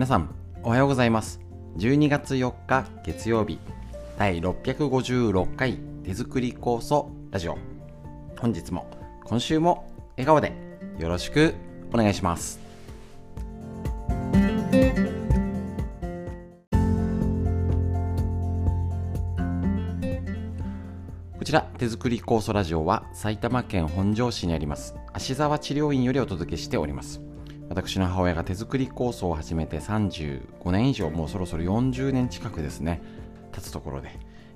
皆さんおはようございます。12月4日月曜日。第656回手作り酵素ラジオ。本日も今週も笑顔でよろしくお願いします。こちら手作り酵素ラジオは埼玉県本庄市にあります芦沢治療院よりお届けしております。私の母親が手作り酵素を始めて35年以上もうそろそろ40年近くですね経つところで、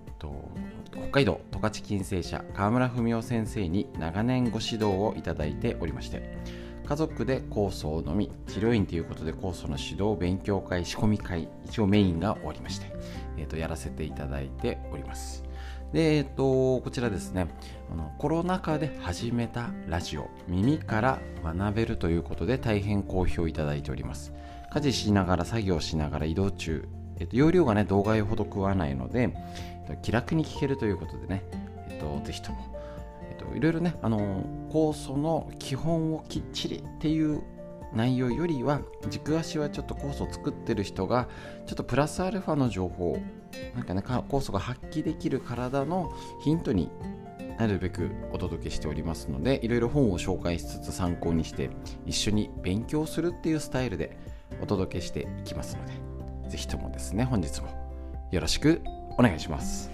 えっと、北海道十勝金星社川村文夫先生に長年ご指導をいただいておりまして家族で酵素を飲み治療院ということで酵素の指導勉強会仕込み会一応メインが終わりまして、えっと、やらせていただいております。で、えっと、こちらですね。あのコロナ禍で始めたラジオ耳から学べるということで大変好評いただいております。家事しながら作業しながら移動中、えっと、容量がね動画ほど食わないので、えっと、気楽に聞けるということでね、えっと、ぜひとも、いろいろねあの酵素の基本をきっちりっていう内容よりは軸足はちょっと酵素を作ってる人がちょっとプラスアルファの情報なんかね酵素が発揮できる体のヒントになるべくお届けしておりますのでいろいろ本を紹介しつつ参考にして一緒に勉強するっていうスタイルでお届けしていきますので是非ともですね本日もよろしくお願いします。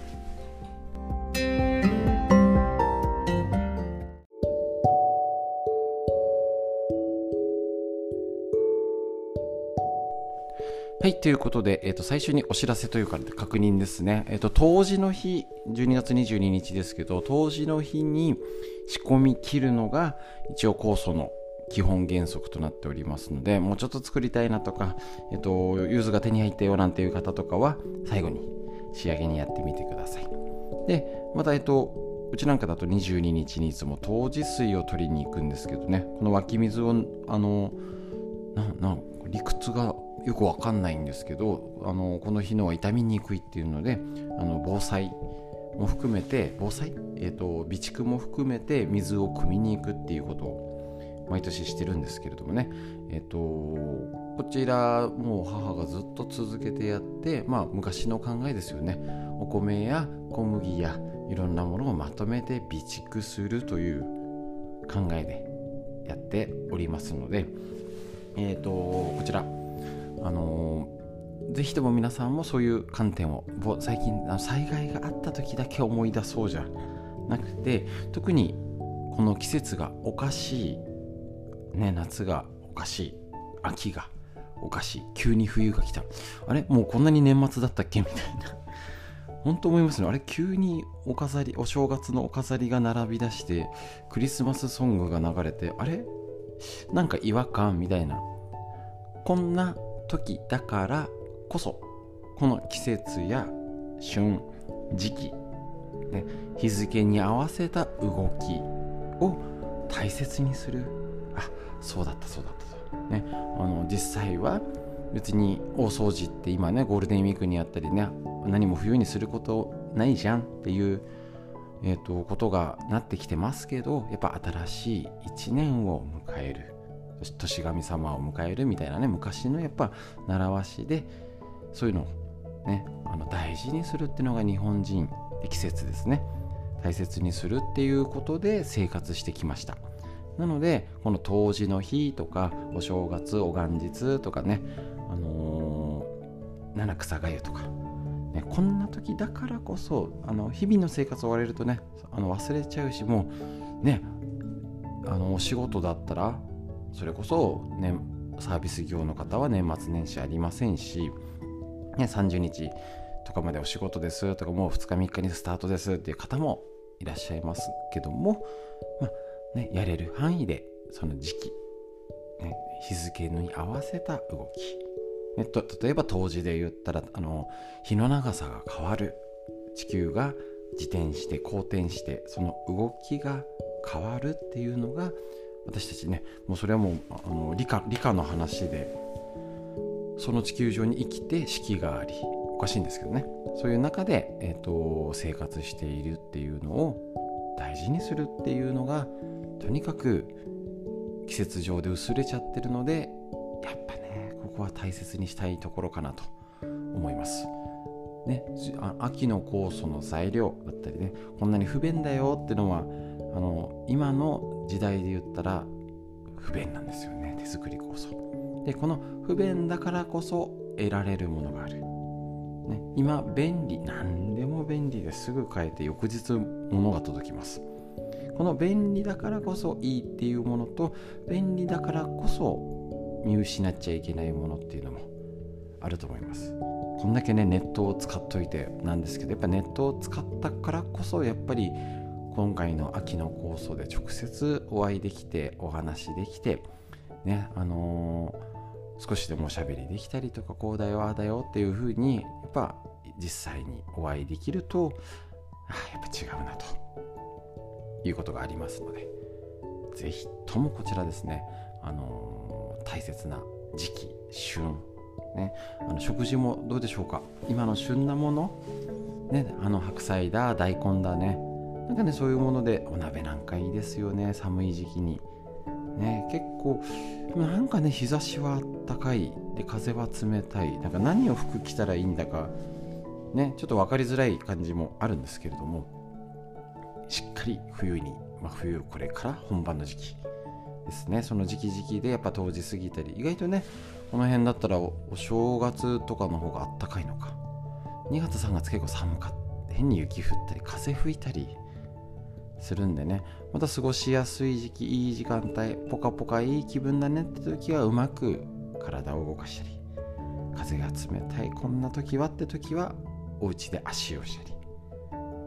はい、ということで、えー、と最初にお知らせというか確認ですね。えー、と当時の日、12月22日ですけど、当時の日に仕込み切るのが一応酵素の基本原則となっておりますので、もうちょっと作りたいなとか、えっ、ー、と、ユーズが手に入ったよなんていう方とかは、最後に仕上げにやってみてください。で、また、えっ、と、うちなんかだと22日にいつも当時水を取りに行くんですけどね、この湧き水を、あの、な、な、理屈がよくわかんないんですけどあのこの日のは傷みにくいっていうのであの防災も含めて防災、えーと、備蓄も含めて水を汲みに行くっていうことを毎年してるんですけれどもね、えーと、こちらもう母がずっと続けてやってまあ昔の考えですよね。お米や小麦やいろんなものをまとめて備蓄するという考えでやっておりますのでえっ、ー、とこちら。あのぜひとも皆さんもそういう観点を最近災害があった時だけ思い出そうじゃなくて特にこの季節がおかしい、ね、夏がおかしい秋がおかしい急に冬が来た。あれ？もうこんなに年末だったっけ？みたいな。本当思いますね。あれ？急にお飾りお正月のお飾りが並び出してクリスマスソングが流れてあれ？なんか違和感みたいな。こんな時だからこそこの季節や旬時期、ね、日付に合わせた動きを大切にする。あそうだったそうだったと、ね、あの実際は別に大掃除って今ねゴールデンウィークにあったりね何も冬にすることないじゃんっていう、えーと、ことがなってきてますけどやっぱ新しい一年を迎える。年神様を迎えるみたいなね昔のやっぱ習わしでそういうのをねあの大事にするっていうのが日本人季節ですね。大切にするっていうことで生活してきました。なのでこの冬至の日とかお正月お元日とかねあのー、七草がゆとかね、こんな時だからこそあの日々の生活を追われるとねあの忘れちゃうしもうねあのお仕事だったらそれこそ、ね、サービス業の方は年末年始ありませんし、ね、30日とかまでお仕事ですとかもう2日3日にスタートですっていう方もいらっしゃいますけども、まあね、やれる範囲でその時期、ね、日付に合わせた動き、ね、と例えば冬至で言ったらあの日の長さが変わる。地球が自転して公転してその動きが変わるっていうのが私たちねもうそれはもうあの理科理科の話でその地球上に生きて四季がありおかしいんですけどね。そういう中で、えーと、生活しているっていうのを大事にするっていうのがとにかく季節上で薄れちゃってるのでやっぱねここは大切にしたいところかなと思います。ね、秋の酵素の材料だったりねこんなに不便だよっていうのはあの今の時代で言ったら不便なんですよね。手作り酵素でこの不便だからこそ得られるものがある、ね、今便利何でも便利ですぐ変えて翌日物が届きます。この便利だからこそいいっていうものと便利だからこそ見失っちゃいけないものっていうのもあると思います。こんだけねネットを使っといてなんですけどやっぱネットを使ったからこそやっぱり今回の秋の構想で直接お会いできてお話できてねあのー、少しでもおしゃべりできたりとかこうだよああだよっていう風にやっぱ実際にお会いできるとあやっぱ違うなと。いうことがありますので是非ともこちらですねあのー、大切な時期旬。ね、あの食事もどうでしょうか？今の旬なもの、ね、あの白菜だ大根だね。なんかねそういうものでお鍋なんかいいですよね。寒い時期に。ね。結構なんかね日差しはあったかい。で風は冷たい。なんか何を服着たらいいんだか。ね。ちょっと分かりづらい感じもあるんですけれども。しっかり冬に、まあ、冬これから本番の時期。ですね。その時期時期でやっぱ冬至過ぎたり意外とねこの辺だったらお正月とかの方があったかいのか。2月3月結構寒かった。変に雪降ったり風吹いたりするんでね。また過ごしやすい時期いい時間帯ポカポカいい気分だねって時はうまく体を動かしたり風が冷たいこんな時はって時はお家で足をしたり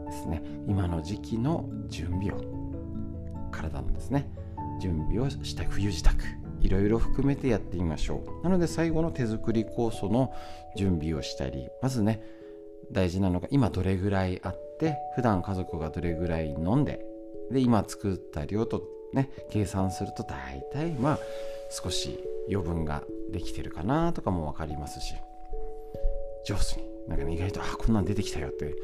ですね。今の時期の準備を体のですね準備をした冬支度いろいろ含めてやってみましょう。なので最後の手作り酵素の準備をしたりまずね大事なのが今どれぐらいあって普段家族がどれぐらい飲んでで今作った量とね計算すると大体まあ少し余分ができてるかなとかも分かりますし。上手になんかね意外とあこんなん出てきたよっていう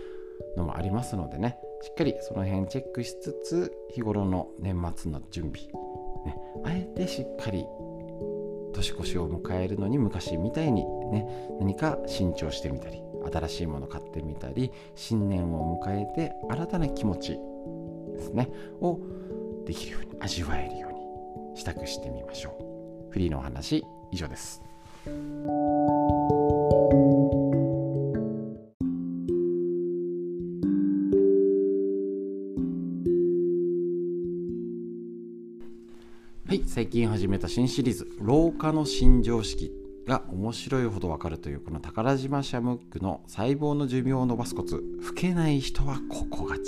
のもありますのでね。しっかりその辺チェックしつつ日頃の年末の準備、ね、あえてしっかり年越しを迎えるのに昔みたいにね何か新調してみたり新しいもの買ってみたり新年を迎えて新たな気持ちですねをできるように味わえるように支度してみましょう。フリーのお話以上です。最近始めた新シリーズ「廊下の新常識」が面白いほどわかるというこの宝島シャムックの細胞の寿命を伸ばすコツ老けない人はここが違う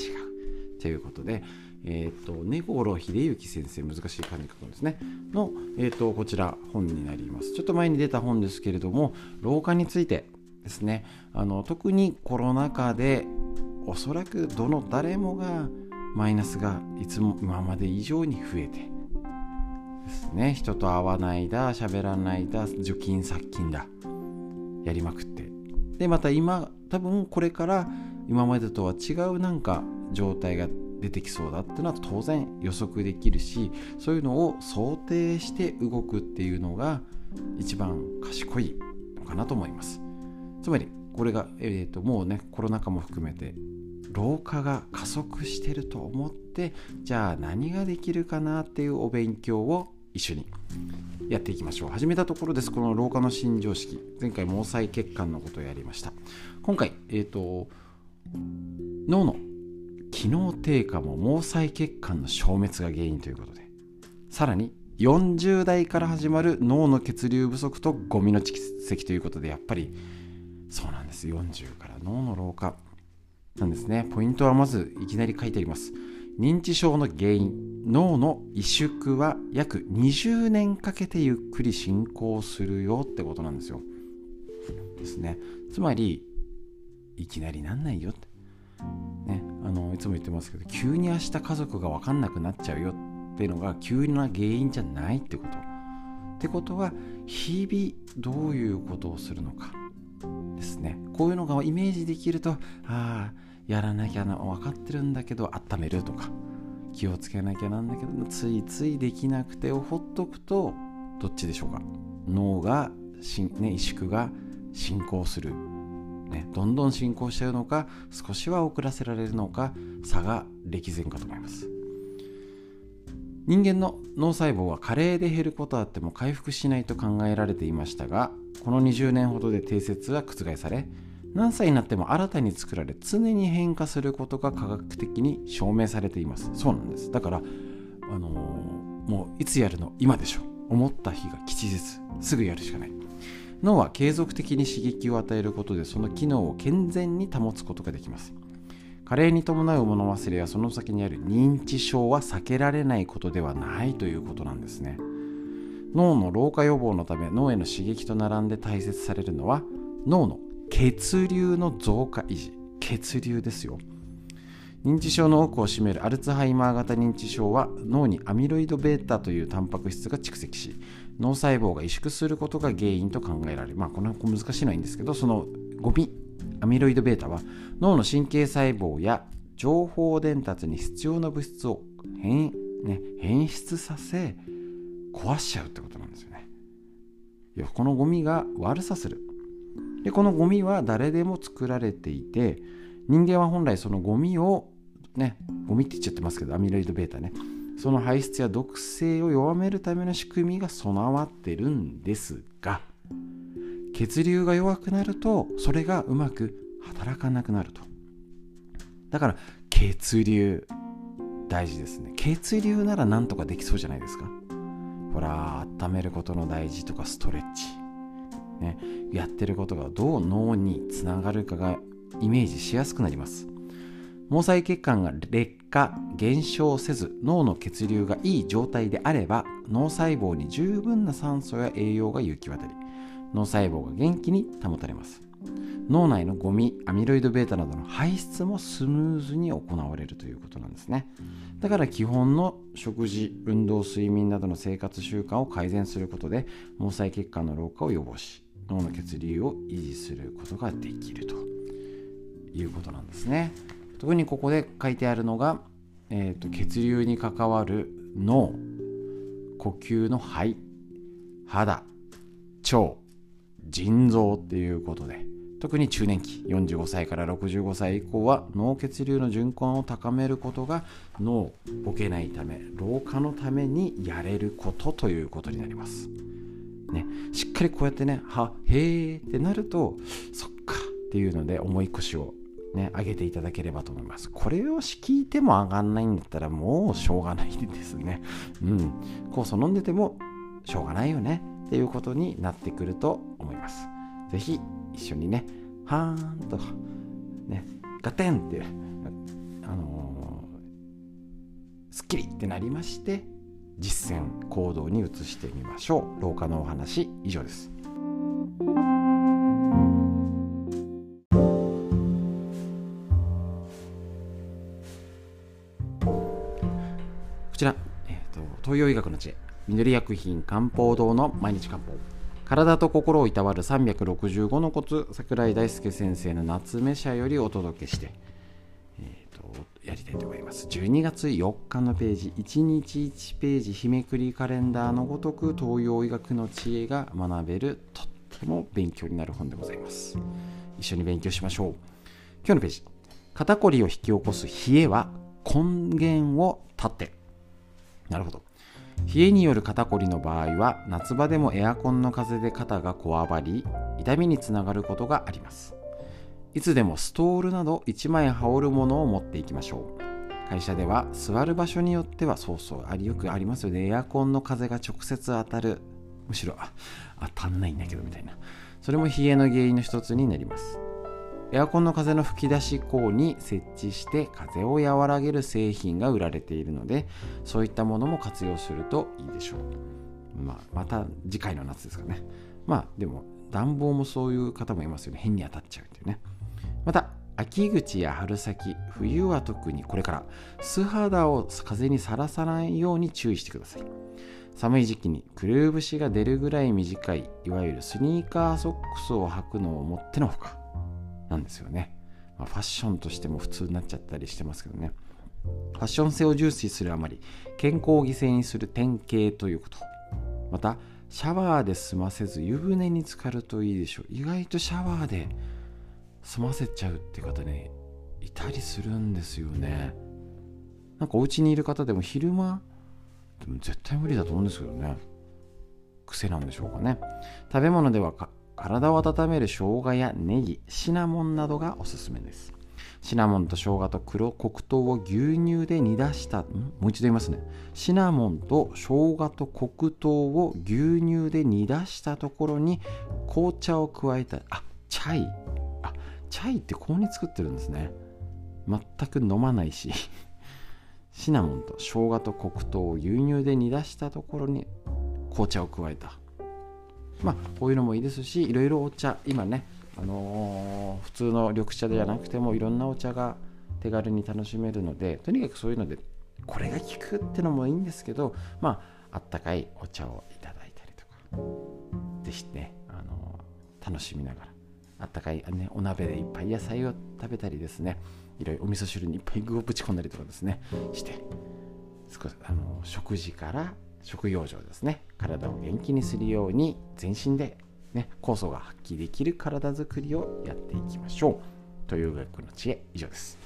ということでえっ、ー、と根頃秀幸先生難しい漢字書くんですね。の、えーと、こちら本になります。ちょっと前に出た本ですけれども老化についてですね。あの特にコロナ禍でおそらくどの誰もがマイナスがいつも今まで以上に増えてですね人と会わないだ喋らないだ除菌殺菌だ。やりまくって。でまた今多分これから今までとは違うなんか状態が出てきそうだ。っていうのは当然予測できるしそういうのを想定して動くっていうのが一番賢いのかなと思います。つまりこれが、えーと、もうねコロナ禍も含めて老化が加速してると思ってじゃあ何ができるかなっていうお勉強を一緒にやっていきましょう。始めたところです。この老化の新常識。前回毛細血管のことをやりました。今回えっ、ー、と脳の機能低下も毛細血管の消滅が原因ということでさらに40代から始まる脳の血流不足とゴミの蓄積ということでやっぱりそうなんです。40から脳の老化なんですね。ポイントはまずいきなり書いてあります。認知症の原因。脳の萎縮は約20年かけてゆっくり進行するよってことなんですよ。ですね。つまりいきなりなんないよって。ねあのいつも言ってますけど急に明日家族が分かんなくなっちゃうよっていうのが急な原因じゃないってこと。ってことは日々どういうことをするのか。ですね。こういうのがイメージできるとああやらなきゃな分かってるんだけど温めるとか。気をつけなきゃなんだけどついついできなくてをほっとくとどっちでしょうか。脳が、ね、萎縮が進行する、ね、どんどん進行しちゃうのか少しは遅らせられるのか差が歴然かと思います。人間の脳細胞は加齢で減ることあっても回復しないと考えられていましたがこの20年ほどで定説は覆され何歳になっても新たに作られ常に変化することが科学的に証明されています。そうなんです。だからあのー、もういつやるの今でしょ。思った日が吉日。すぐやるしかない。脳は継続的に刺激を与えることでその機能を健全に保つことができます。加齢に伴う物忘れやその先にある認知症は避けられないことではないということなんですね。脳の老化予防のため脳への刺激と並んで大切されるのは脳の血流の増加維持血流ですよ認知症の多くを占めるアルツハイマー型認知症は脳にアミロイド β というタンパク質が蓄積し脳細胞が萎縮することが原因と考えられるまあこの難しいのはいいんですけどそのゴミアミロイド β は脳の神経細胞や情報伝達に必要な物質を変,、ね、変質させ壊しちゃうってことなんですよね。いやこのゴミが悪さする。でこのゴミは誰でも作られていて人間は本来そのゴミをねゴミって言っちゃってますけどアミロイド β ね。その排出や毒性を弱めるための仕組みが備わってるんですが血流が弱くなるとそれがうまく働かなくなると。だから血流大事ですね。血流ならなんとかできそうじゃないですか。ほら温めることの大事とかストレッチ。ねやってることがどう脳につながるかがイメージしやすくなります。毛細血管が劣化減少せず脳の血流がいい状態であれば脳細胞に十分な酸素や栄養が行き渡り脳細胞が元気に保たれます。脳内のゴミアミロイド β などの排出もスムーズに行われるということなんですね。だから基本の食事運動睡眠などの生活習慣を改善することで毛細血管の老化を予防し脳の血流を維持することができるということなんですね特にここで書いてあるのが、えーと、血流に関わる脳呼吸の肺肌腸腎臓っていうことで特に中年期45歳から65歳以降は脳血流の循環を高めることが脳ボケないため老化のためにやれることということになります。ね、しっかりこうやってねはへえってなるとそっかっていうので重い腰をね、上げていただければと思います。これを聞いても上がんないんだったらもうしょうがないですね。うん。酵素飲んでてもしょうがないよねっていうことになってくると思います。ぜひ一緒にね、はーんと、ね、ガテンって、あのー、すっきりってなりまして、実践行動に移してみましょう。老化のお話以上ですこ。ちら、えーと、東洋医学の知恵緑薬品漢方堂の毎日漢方体と心をいたわる365のコツ桜井大輔先生の夏目社よりお届けして、たいと思います。12月4日のページ1日1ページ日めくりカレンダーのごとく東洋医学の知恵が学べるとっても勉強になる本でございます。一緒に勉強しましょう。今日のページ。肩こりを引き起こす冷えは根源を断って。なるほど。冷えによる肩こりの場合は夏場でもエアコンの風で肩がこわばり痛みにつながることがあります。いつでもストールなど1枚羽織るものを持っていきましょう。会社では座る場所によってはそうそうありよくありますよね。エアコンの風が直接当たる。むしろ当たんないんだけどみたいな。それも冷えの原因の一つになります。エアコンの風の吹き出し口に設置して風を和らげる製品が売られているのでそういったものも活用するといいでしょう、まあ、また次回の夏ですかね。まあでも暖房もそういう方もいますよね。変に当たっちゃうっていうね。また秋口や春先冬は特にこれから素肌を風にさらさないように注意してください寒い時期にくるぶしが出るぐらい短いいわゆるスニーカーソックスを履くのをもってのほかなんですよね。まあ、ファッションとしても普通になっちゃったりしてますけどね。ファッション性を重視するあまり健康を犠牲にする典型ということ。また、シャワーで済ませず湯船に浸かるといいでしょう意外とシャワーで済ませちゃうって方ねいたりするんですよね。なんかお家にいる方でも昼間でも絶対無理だと思うんですけどね。癖なんでしょうかね。食べ物では体を温める生姜やネギシナモンなどがおすすめです。シナモンと生姜と黒黒糖を牛乳で煮出したもう一度言いますね。シナモンと生姜と黒糖を牛乳で煮出したところに紅茶を加えたあチャイ。チャイってここに作ってるんですね。全く飲まないし。シナモンと生姜と黒糖を牛乳で煮出したところに紅茶を加えた。まあこういうのもいいですしいろいろお茶今ねあのー、普通の緑茶じゃなくてもいろんなお茶が手軽に楽しめるのでとにかくそういうのでこれが効くってのもいいんですけどまああったかいお茶をいただいたりとか。是非ね、あのー、楽しみながら。あったかい、ね、お鍋でいっぱい野菜を食べたりですね。いろいろお味噌汁にいっぱい具をぶち込んだりとかですね。して少しあの食事から食養生ですね。体を元気にするように全身で、ね、酵素が発揮できる体づくりをやっていきましょう。という学の知恵以上です。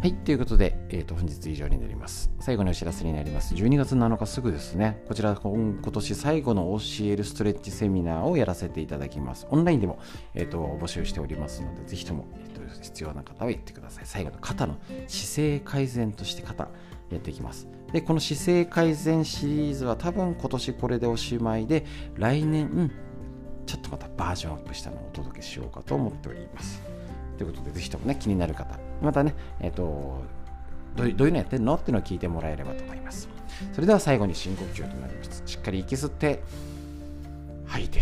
はい、ということで、えー、と本日以上になります。最後のお知らせになります。12月7日すぐですね、こちら今年最後の教えるストレッチセミナーをやらせていただきます。オンラインでも、えー、と募集しておりますので、ぜひとも、えー、と必要な方は言ってください。最後の肩の姿勢改善として肩やっていきます。で、この姿勢改善シリーズは多分今年これでおしまいで、来年、ちょっとまたバージョンアップしたのをお届けしようかと思っております。ということで、ぜひともね、気になる方、またね、えっ、ー、とどういうのやってんのっていうのを聞いてもらえればと思います。それでは最後に深呼吸となります。しっかり息吸って、吐いて、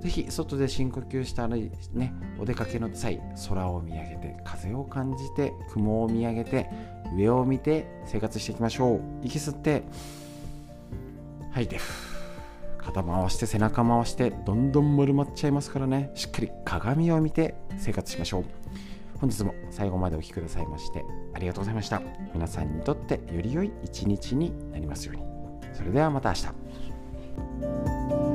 ぜひ外で深呼吸したらね、お出かけの際、空を見上げて、風を感じて、雲を見上げて、上を見て生活していきましょう。息吸って、吐いて、肩回して背中回してどんどん丸まっちゃいますからね。しっかり鏡を見て生活しましょう。本日も最後までお聴きくださいましてありがとうございました。皆さんにとってより良い一日になりますように。それではまた明日。